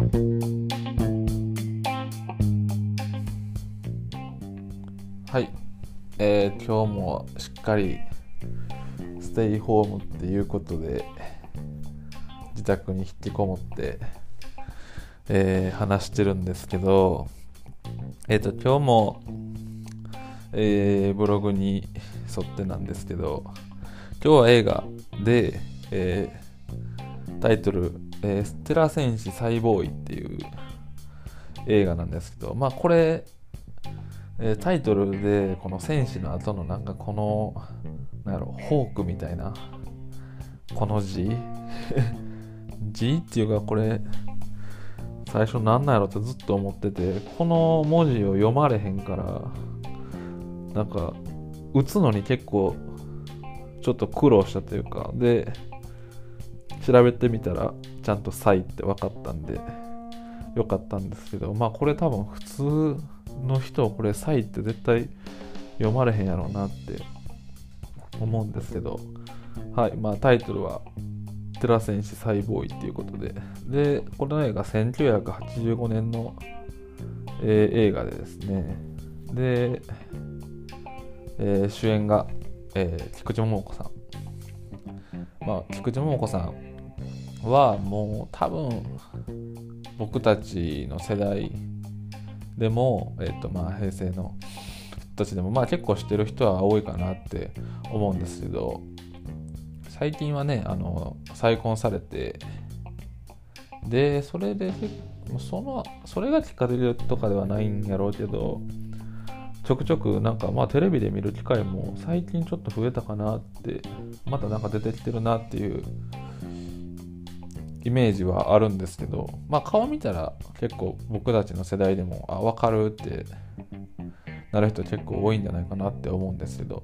はい、えー今日もしっかりステイホームっていうことで自宅に引きこもって、えー話してるんですけどえっ、と今日も、えーブログに沿ってなんですけど今日は映画で、えータイトル、えーステラ戦士サイボーイ」っていう映画なんですけどまあこれえータイトルでこの戦士の後のなんかこのなんやろホークみたいなこの字 字っていうかこれ最初なんなんやろってずっと思っててこの文字を読まれへんからなんか打つのに結構ちょっと苦労したというかで調べてみたらゃんと「サイ」って分かったんでよかったんですけどまあこれ多分普通の人はこれ「サイ」って絶対読まれへんやろうなって思うんですけどはいまあタイトルは「テラ戦士サイボーイ」っていうことで。でこの映画1985年の、えー映画でですね。で、えー主演が、えー菊池桃子さん。まあ菊池桃子さんはもう多分僕たちの世代でも、えっとまあ、平成の人たちでも、まあ、結構知ってる人は多いかなって思うんですけど最近はねあの再婚されてでそれでそのそれがきっかけとかではないんやろうけどちょくちょくなんかまあテレビで見る機会も最近ちょっと増えたかなってまたなんか出てきてるなっていうイメージはあるんですけどまあ顔見たら結構僕たちの世代でもあ分かるってなる人結構多いんじゃないかなって思うんですけど。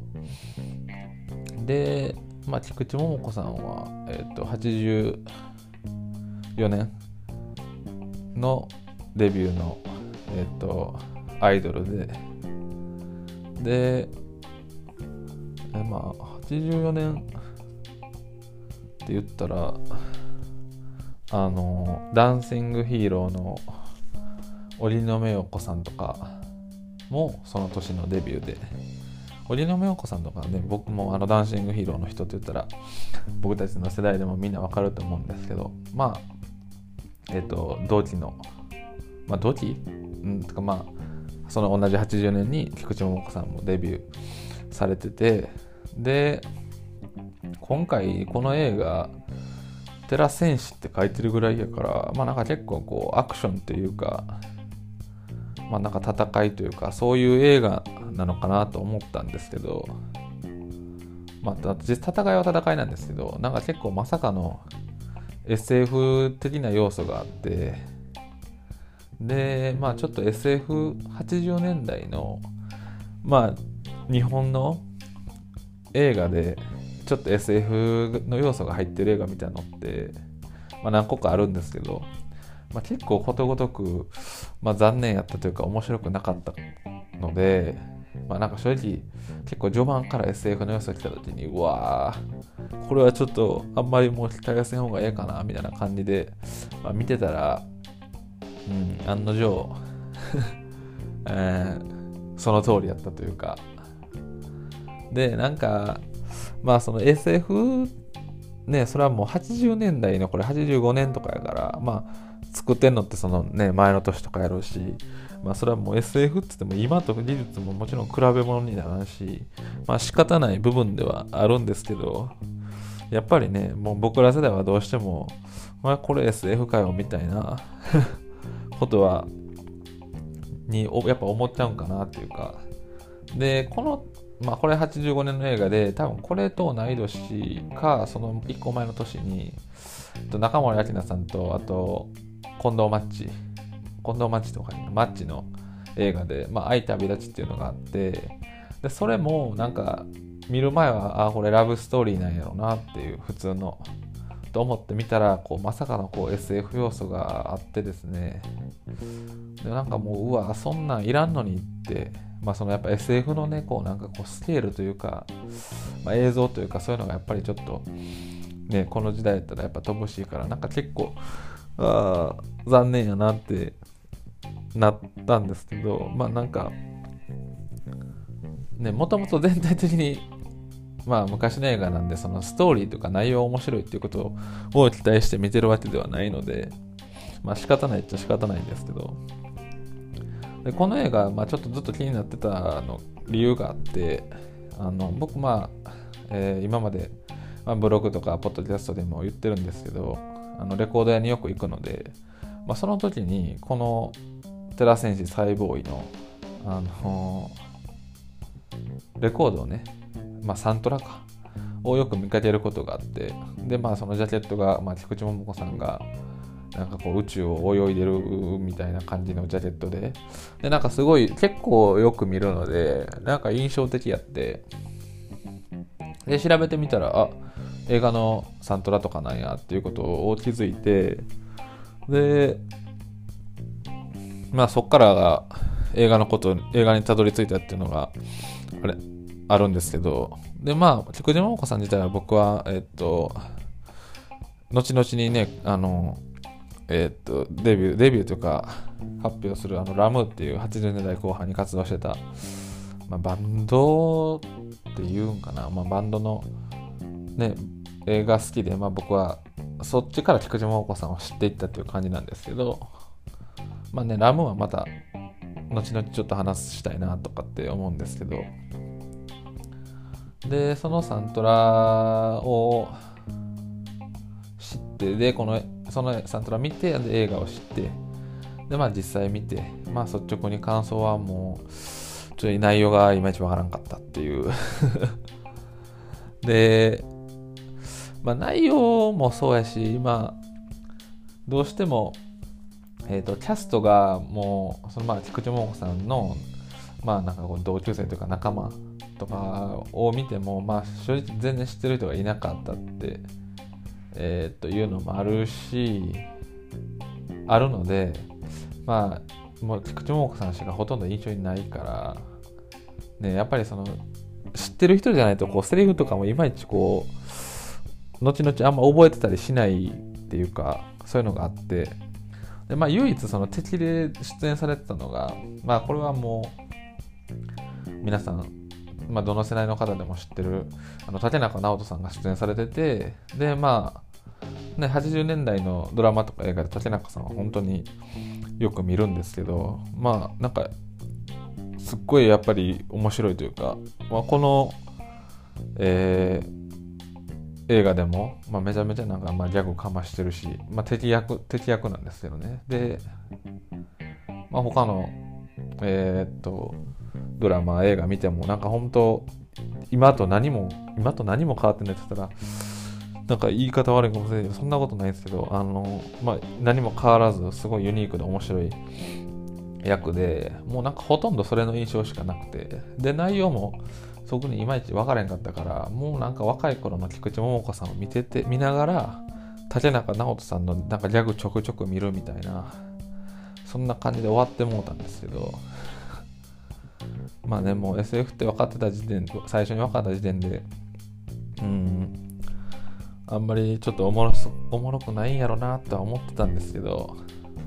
で、まあ、菊池桃子さんは、えっと84年のデビューの、えっとアイドルで。でえまあ84年って言ったらあのダンシングヒーローの織野目洋子さんとかもその年のデビューで。織野目洋子さんとかね僕もあのダンシングヒーローの人って言ったら僕たちの世代でもみんなわかると思うんですけどまあえっ、と同期のまあ同期？うんとかまあその同じ80年に菊池桃子さんもデビューされててで今回この映画「テラ戦士」って書いてるぐらいやからまあなんか結構こうアクションというかまあなんか戦いというかそういう映画なのかなと思ったんですけどまあ実戦いは戦いなんですけどなんか結構まさかの SF 的な要素があってでまあちょっと SF80 年代のまあ日本の映画でちょっと SF の要素が入ってる映画みたいなのって、まあ、何個かあるんですけど、まあ、結構ことごとく、まあ、残念やったというか面白くなかったので、まあ、なんか正直結構序盤から SF の要素が来た時にうわーこれはちょっとあんまりもう期待せん方がええかなみたいな感じで、まあ、見てたら、うん、案の定、えーその通りやったというか。でなんかまあその SF ねそれはもう80年代のこれ85年とかやからまあ作ってんのってそのね前の年とかやろうしまあそれはもう SF って言っても今と技術ももちろん比べ物にならんしまあ仕方ない部分ではあるんですけどやっぱりねもう僕ら世代はどうしてもまあこれ SF かよみたいな ことはにやっぱ思っちゃうんかなっていうか。でこのまあこれ85年の映画で多分これと同い年かその1個前の年に中森明菜さんとあと近藤マッチ近藤マッチとかにマッチの映画で「まあ、愛旅立ち」っていうのがあってでそれもなんか見る前はあこれラブストーリーなんやろうなっていう普通のと思って見たらこうまさかのこう SF 要素があってですね。でなんかもううわそんなんいらんのにってまあそのやっぱ SF のねこうなんかこうスケールというか、まあ、映像というかそういうのがやっぱりちょっとねこの時代だったらやっぱ乏しいからなんか結構あ残念やなってなったんですけどまあなんかねもともと全体的にまあ昔の映画なんでそのストーリーとか内容面白いっていうことを期待して見てるわけではないのでまあ仕方ないっちゃ仕方ないんですけどでこの映画、まあ、ちょっとずっと気になってたの理由があってあの僕まあ、えー、今まで、まあ、ブログとかポッドキャストでも言ってるんですけどあのレコード屋によく行くので、まあ、その時にこの寺戦士サイボーイの、あのー、レコードをね、まあ、サントラかをよく見かけることがあってでまあそのジャケットが、まあ、菊池桃子さんがなんかこう宇宙を泳いでるみたいな感じのジャケットで。でなんかすごい結構よく見るのでなんか印象的やって。で調べてみたらあ映画のサントラとかなんやっていうことを気づいて。でまあそっからが映画のこと映画にたどり着いたっていうのがあれあるんですけど。でまあ菊池桃子さん自体は僕はえっと後々にねあのえー、っとデビューデビューというか発表するあのラムっていう80年代後半に活動してた、まあ、バンドっていうんかな、まあ、バンドのね映画好きで、まあ、僕はそっちから菊池桃子さんを知っていったっていう感じなんですけどまあねラムはまた後々ちょっと話したいなとかって思うんですけど。でそのサントラを知ってでこのそのサントラ見て映画を知ってでまあ実際見てまあ率直に感想はもうちょっと内容がいまいちわからんかったっていう。でまあ内容もそうやしまあどうしてもえっ、ー、とキャストがもうそのまあ菊池桃子さんのまあなんかこう同級生というか仲間とかを見てもまあ正直全然知ってる人がいなかったってえー、というのもあるしあるのでまあもう菊池桃子さんしかほとんど印象にないからねやっぱりその知ってる人じゃないとこうセリフとかもいまいちこう後々あんま覚えてたりしないっていうかそういうのがあって。でまあ唯一その敵で出演されてたのがまあこれはもう皆さんまあ、どの世代の方でも知ってるあの竹中直人さんが出演されててでまあね、80年代のドラマとか映画で竹中さんは本当によく見るんですけどまあなんかすっごいやっぱり面白いというか、まあ、この、えー、映画でも、まあ、めちゃめちゃなんか、まあ、ギャグかましてるし、まあ、敵役敵役なんですけどね。で、まあ、他のえー、っとドラマ映画見てもなんか本当今と何も今と何も変わってないって言ったらなんか言い方悪いかもしれないけど、そんなことないですけど、あの、まあ、何も変わらず、すごいユニークで面白い役で、もうなんかほとんどそれの印象しかなくて、で、内容も、そこにいまいち分からへんかったから、もうなんか若い頃の菊池桃子さんを見てて、見ながら、竹中直人さんのなんかギャグちょくちょく見るみたいな、そんな感じで終わってもうたんですけど、まあね、もう SF って分かってた時点、最初に分かった時点で、うん、あんまりちょっとおもろおもろくないんやろなとは思ってたんですけど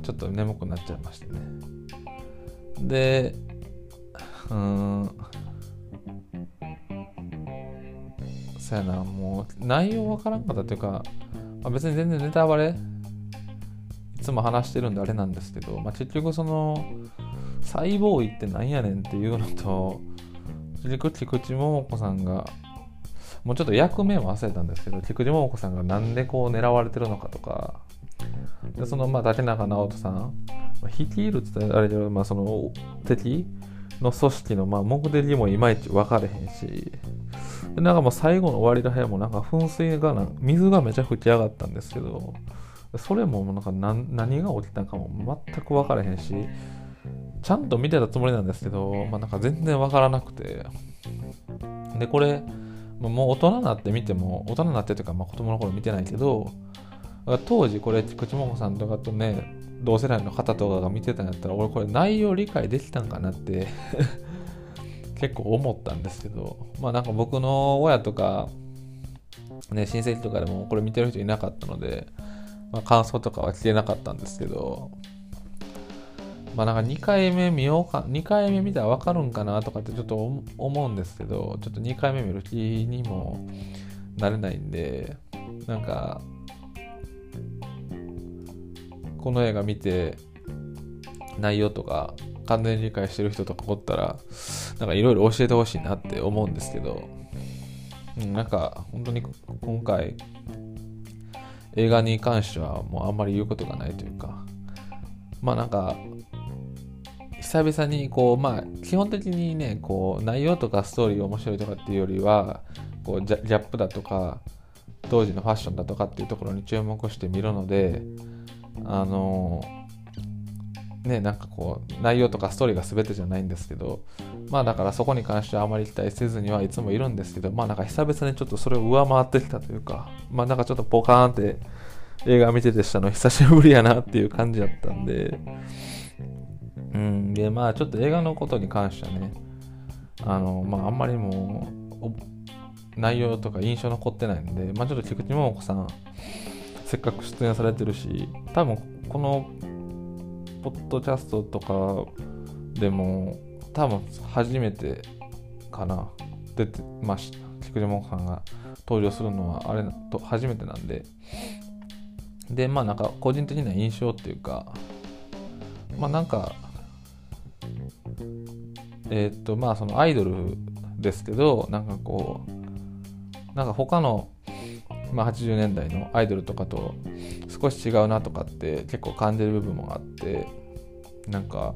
ちょっと眠くなっちゃいましたね。でうん。そやなもう内容わからんかったっていうか、まあ、別に全然ネタバレいつも話してるんであれなんですけど、まあ、結局そのサイボーイってなんやねんっていうのと結局菊池桃子さんがもうちょっと役名も忘れたんですけど菊池桃子さんがなんでこう狙われてるのかとか。でそのまあ竹中直人さん。率いるって言ったらあれで、まあ、その敵の組織のまあ目的もいまいち分かれへんし。でなんかもう最後の終わりらへんもなんか噴水が水がめちゃ吹き上がったんですけどそれもなんか何何が起きたかも全く分からへんしちゃんと見てたつもりなんですけど、まあ、なんか全然分からなくて。でこれもう大人になって見ても大人になってというか、まあ、子供の頃見てないけど当時これ菊池桃さんとかとね同世代の方とかが見てたんやったら俺これ内容理解できたんかなって 結構思ったんですけどまあなんか僕の親とかね親戚とかでもこれ見てる人いなかったのでまあ、感想とかは聞けなかったんですけど、まあなんか2回目見ようか、2回目見たら分かるんかなとかってちょっと思うんですけど、ちょっと2回目見る気にもなれないんで、なんか、この映画見て、内容とか完全に理解してる人とかおったら、なんかいろいろ教えてほしいなって思うんですけど、うん、なんか本当に今回、映画に関してはもうあんまり言うことがないというか、まあなんか、久々にこう、まあ基本的にね、こう内容とかストーリー面白いとかっていうよりは、こうギャップだとか、当時のファッションだとかっていうところに注目して見るので、あのね、なんかこう内容とかストーリーが全てじゃないんですけどまあだからそこに関してはあまり期待せずにはいつもいるんですけどまあなんか久々にちょっとそれを上回ってきたというかまあなんかちょっとポカーンって映画見ててしたの久しぶりやなっていう感じだったんでうん。でまあちょっと映画のことに関してはねあのまああんまりもう内容とか印象残ってないんでまあちょっと菊池桃子さんせっかく出演されてるし多分このポッドキャストとかでも多分初めてかな出てまあ菊池桃子さんが登場するのはあれと初めてなんで。でまあなんか個人的な印象っていうかまあなんかえっ、とまあそのアイドルですけどなんかこうなんか他のまあ、80年代のアイドルとかと少し違うなとかって結構感じる部分もあってなんか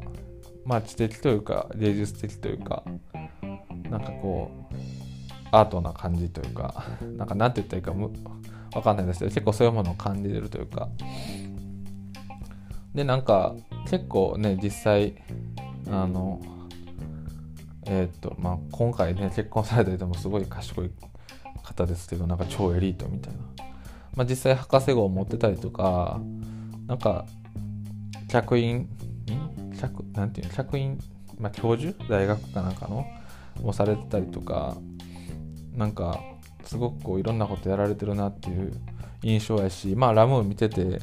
まあ知的というか芸術的というかなんかこうアートな感じというかなんか何て言ったらいいかむわかんないですけど結構そういうものを感じれるというか。でなんか結構ね実際あのえっ、とまあ今回ね結婚された人もすごい賢い方ですけどなんか超エリートみたいな、まあ、実際博士号を持ってたりとかなんか客員客なんていうの？客員、まあ、教授？大学かなんかの？もされてたりとかなんかすごくこういろんなことやられてるなっていう印象やしまあラムー見てて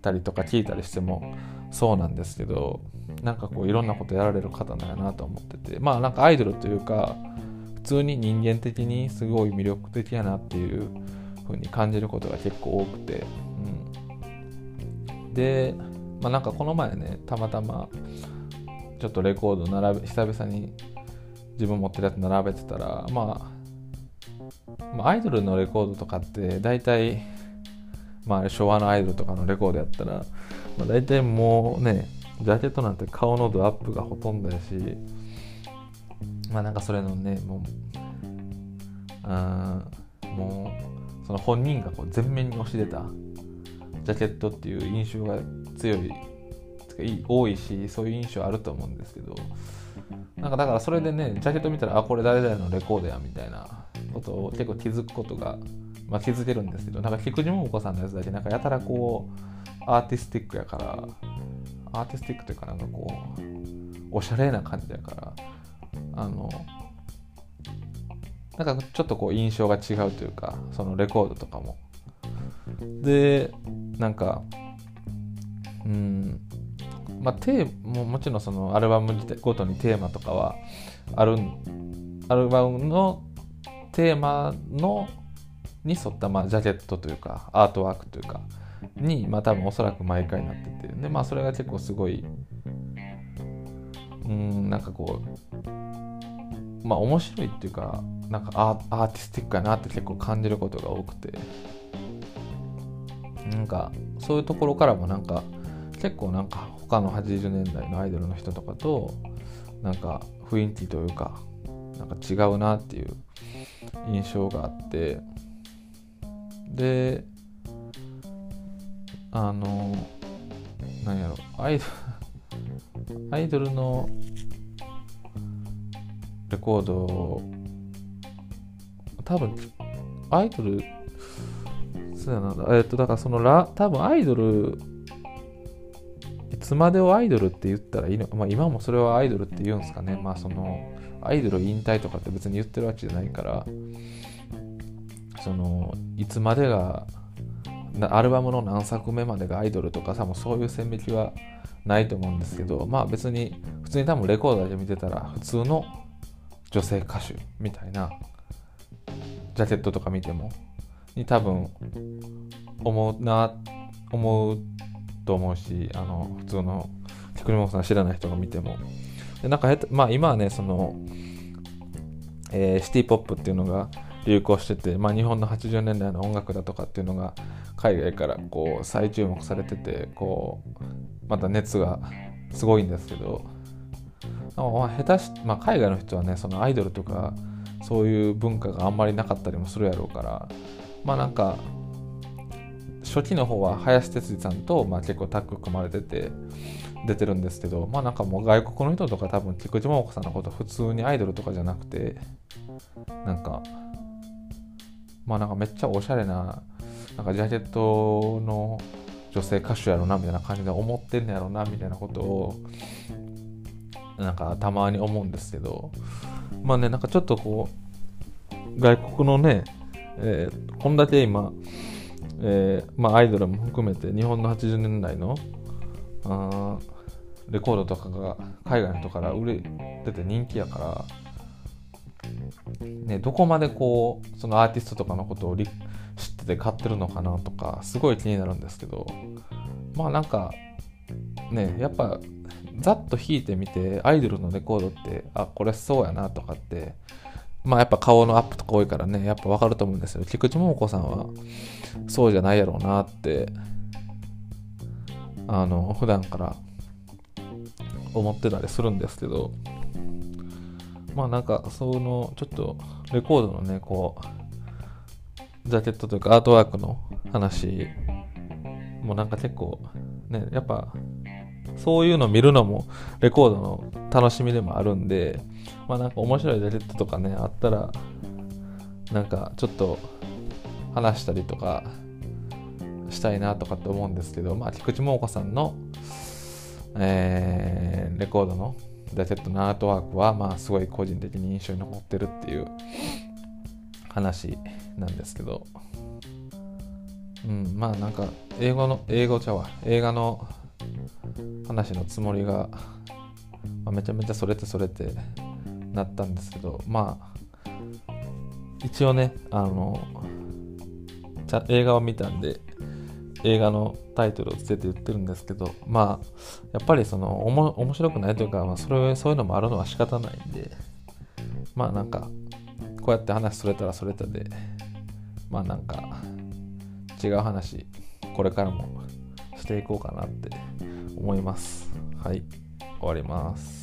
たりとか聞いたりしてもそうなんですけどなんかこういろんなことやられる方なんやなと思っててまあなんかアイドルというか普通に人間的にすごい魅力的やなっていう風に感じることが結構多くて、うん、で、まあ、なんかこの前ねたまたまちょっとレコード並べ久々に自分持ってるやつ並べてたら、まあ、まあアイドルのレコードとかって大体まあ昭和のアイドルとかのレコードやったら、まあ、大体もうねジャケットなんて顔のドアップがほとんどやしまあなんかそれのねもうあもうその本人がこう前面に押し出たジャケットっていう印象が強い多いしそういう印象あると思うんですけどなんかだからそれでねジャケット見たらあこれ誰々のレコードやみたいなことを結構気づくことが、まあ、気づけるんですけどなんか菊池桃子さんのやつだけなんかやたらこうアーティスティックやからアーティスティックというかなんかこうおしゃれな感じやからあのなんかちょっとこう印象が違うというかそのレコードとかも。でなんかうんまあテーももちろんそのアルバムごとにテーマとかはあるアルバムのテーマのに沿ったまあジャケットというかアートワークというかにまあ多分おそらく毎回なっててでまあそれが結構すごいうんなんかこうまあ面白いっていうかなんかアーティスティックやなって結構感じることが多くて。なんかそういうところからもなんか結構なんか他の80年代のアイドルの人とかとなんか雰囲気というかなんか違うなっていう印象があって。であのなんやろ。アイドル アイドルのレコード多分アイドルそうやな。えっとだからそのラ多分アイドルいつまでをアイドルって言ったらいいのまあ今もそれはアイドルって言うんですかね。まあそのアイドル引退とかって別に言ってるわけじゃないから。そのいつまでがアルバムの何作目までがアイドルとかさもうそういう線引きはないと思うんですけどまあ別に普通に多分レコーダーで見てたら普通の女性歌手みたいなジャケットとか見てもに多分思うな思うと思うしあの普通の菊池さん知らない人が見ても。でなんかまあ今はねその、えー、シティ・ポップっていうのが流行してて、まあ、日本の80年代の音楽だとかっていうのが海外からこう再注目されててこうまた熱がすごいんですけど、あ、下手し、まあ、海外の人はねそのアイドルとかそういう文化があんまりなかったりもするやろうからまあなんか初期の方は林哲司さんと、まあ、結構タッグ組まれてて出てるんですけどまあなんかもう外国の人とか多分菊池桃子さんのこと普通にアイドルとかじゃなくてなんかまあなんかめっちゃおしゃれななんかジャケットの女性歌手やろなみたいな感じで思ってんのやろなみたいなことをなんかたまに思うんですけどまあねなんかちょっとこう外国のね、えー、こんだけ今、えー、まあアイドルも含めて日本の80年代のあレコードとかが海外の人から売れてて人気やからね、どこまでこうそのアーティストとかのことを理解知ってて買ってるのかなとかすごい気になるんですけどまあなんかねやっぱざっと弾いてみてアイドルのレコードってあこれそうやなとかってまあやっぱ顔のアップとか多いからねやっぱ分かると思うんですよ。菊池桃子さんはそうじゃないやろうなってあの普段から思ってたりするんですけどまあなんかそのちょっとレコードのねこうジャケットというかアートワークの話もなんか結構ねやっぱそういうの見るのもレコードの楽しみでもあるんでまあなんか面白いジャケットとかねあったらなんかちょっと話したりとかしたいなとかって思うんですけどまあ菊池桃子さんのえー、レコードのジャケットのアートワークは、まあ、すごい個人的に印象に残ってるっていう話なんですけど、うん、まあなんか、英語の、英語ちゃわ、映画の話のつもりが、まあ、めちゃめちゃそれってそれってなったんですけど、まあ、一応ね、あの、映画を見たんで、映画のタイトルをつけて言ってるんですけど、まあ、やっぱりその、おも面白くないというか、まあ、それ、そういうのもあるのは仕方ないんで、まあなんか、こうやって話それたらそれたで、まあなんか、違う話、これからもしていこうかなって思います。はい、終わります。